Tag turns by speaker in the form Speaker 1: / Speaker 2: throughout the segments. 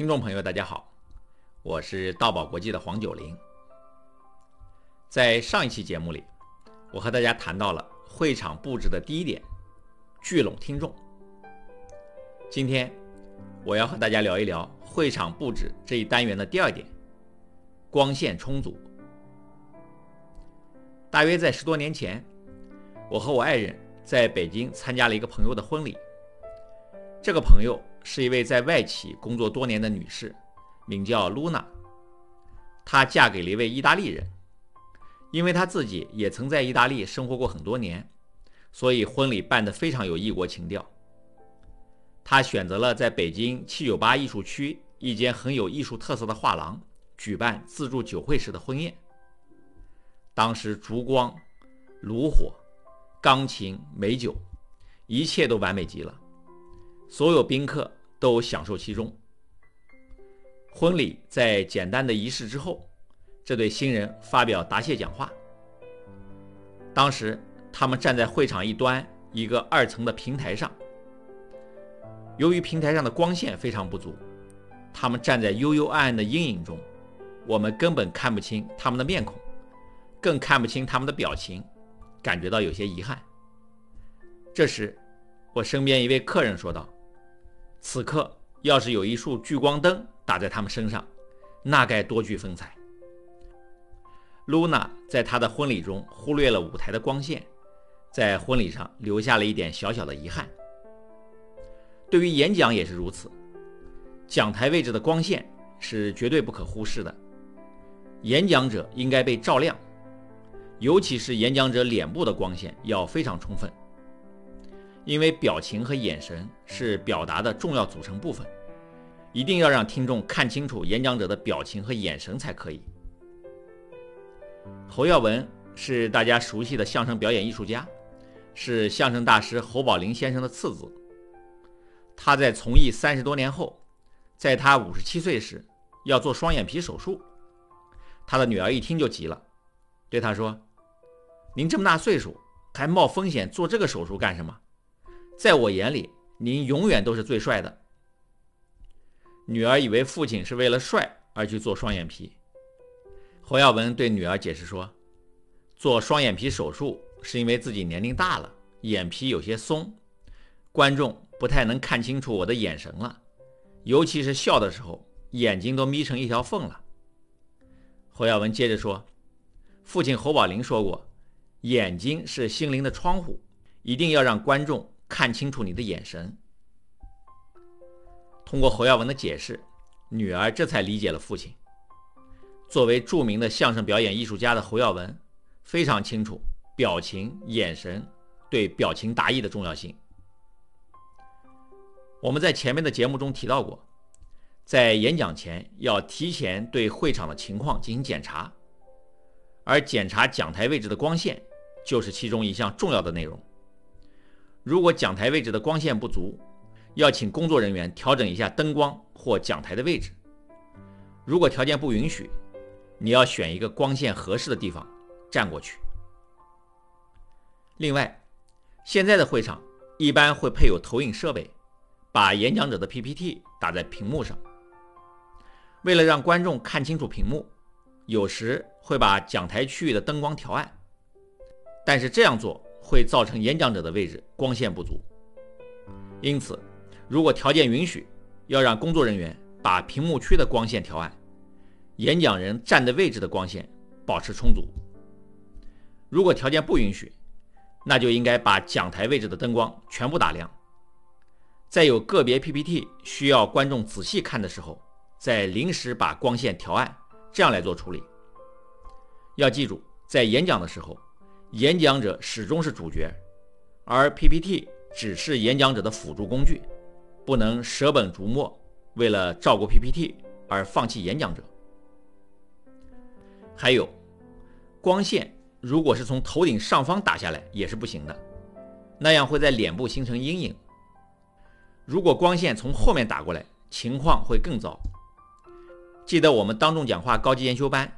Speaker 1: 听众朋友，大家好，我是道宝国际的黄九龄。在上一期节目里，我和大家谈到了会场布置的第一点：聚拢听众。今天我要和大家聊一聊会场布置这一单元的第二点：光线充足。大约在十多年前，我和我爱人在北京参加了一个朋友的婚礼。这个朋友是一位在外企工作多年的女士，名叫露娜。她嫁给了一位意大利人，因为她自己也曾在意大利生活过很多年，所以婚礼办得非常有异国情调。她选择了在北京七九八艺术区一间很有艺术特色的画廊举办自助酒会式的婚宴。当时烛光、炉火、钢琴、美酒，一切都完美极了。所有宾客都享受其中。婚礼在简单的仪式之后，这对新人发表答谢讲话。当时他们站在会场一端一个二层的平台上，由于平台上的光线非常不足，他们站在幽幽暗暗的阴影中，我们根本看不清他们的面孔，更看不清他们的表情，感觉到有些遗憾。这时，我身边一位客人说道。此刻要是有一束聚光灯打在他们身上，那该多具风采。露娜在她的婚礼中忽略了舞台的光线，在婚礼上留下了一点小小的遗憾。对于演讲也是如此，讲台位置的光线是绝对不可忽视的。演讲者应该被照亮，尤其是演讲者脸部的光线要非常充分。因为表情和眼神是表达的重要组成部分，一定要让听众看清楚演讲者的表情和眼神才可以。侯耀文是大家熟悉的相声表演艺术家，是相声大师侯宝林先生的次子。他在从艺三十多年后，在他五十七岁时要做双眼皮手术，他的女儿一听就急了，对他说：“您这么大岁数还冒风险做这个手术干什么？”在我眼里，您永远都是最帅的。女儿以为父亲是为了帅而去做双眼皮。侯耀文对女儿解释说：“做双眼皮手术是因为自己年龄大了，眼皮有些松，观众不太能看清楚我的眼神了，尤其是笑的时候，眼睛都眯成一条缝了。”侯耀文接着说：“父亲侯宝林说过，眼睛是心灵的窗户，一定要让观众。”看清楚你的眼神。通过侯耀文的解释，女儿这才理解了父亲。作为著名的相声表演艺术家的侯耀文，非常清楚表情、眼神对表情达意的重要性。我们在前面的节目中提到过，在演讲前要提前对会场的情况进行检查，而检查讲台位置的光线就是其中一项重要的内容。如果讲台位置的光线不足，要请工作人员调整一下灯光或讲台的位置。如果条件不允许，你要选一个光线合适的地方站过去。另外，现在的会场一般会配有投影设备，把演讲者的 PPT 打在屏幕上。为了让观众看清楚屏幕，有时会把讲台区域的灯光调暗，但是这样做。会造成演讲者的位置光线不足，因此，如果条件允许，要让工作人员把屏幕区的光线调暗，演讲人站的位置的光线保持充足。如果条件不允许，那就应该把讲台位置的灯光全部打亮。在有个别 PPT 需要观众仔细看的时候，再临时把光线调暗，这样来做处理。要记住，在演讲的时候。演讲者始终是主角，而 PPT 只是演讲者的辅助工具，不能舍本逐末，为了照顾 PPT 而放弃演讲者。还有，光线如果是从头顶上方打下来也是不行的，那样会在脸部形成阴影。如果光线从后面打过来，情况会更糟。记得我们当众讲话高级研修班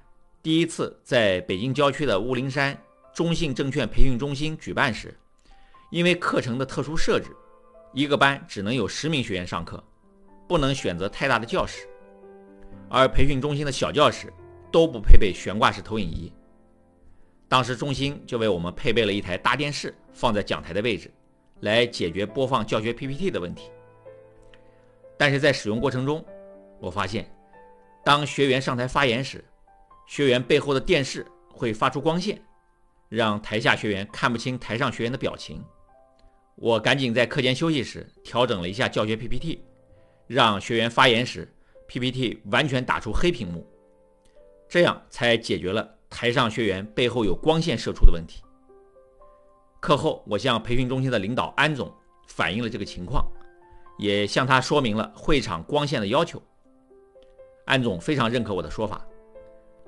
Speaker 1: 第一次在北京郊区的雾灵山。中信证券培训中心举办时，因为课程的特殊设置，一个班只能有十名学员上课，不能选择太大的教室，而培训中心的小教室都不配备悬挂式投影仪。当时中心就为我们配备了一台大电视，放在讲台的位置，来解决播放教学 PPT 的问题。但是在使用过程中，我发现，当学员上台发言时，学员背后的电视会发出光线，让台下学员看不清台上学员的表情。我赶紧在课间休息时调整了一下教学 PPT，让学员发言时 PPT 完全打出黑屏幕，这样才解决了台上学员背后有光线射出的问题。课后，我向培训中心的领导安总反映了这个情况。也向他说明了会场光线的要求。安总非常认可我的说法。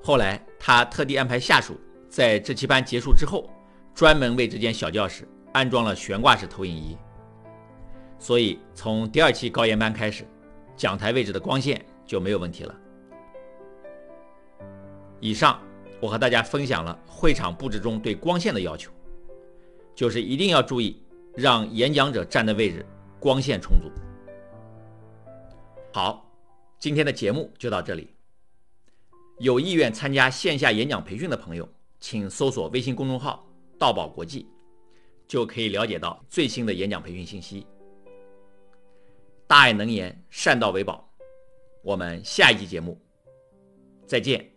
Speaker 1: 后来他特地安排下属在这期班结束之后，专门为这间小教室安装了悬挂式投影仪。所以从第二期高研班开始，讲台位置的光线就没有问题了。以上我和大家分享了会场布置中对光线的要求，就是一定要注意让演讲者站的位置。光线充足。好，今天的节目就到这里。有意愿参加线下演讲培训的朋友，请搜索微信公众号“道宝国际”，就可以了解到最新的演讲培训信息。大爱能言，善道为宝。我们下一期节目再见。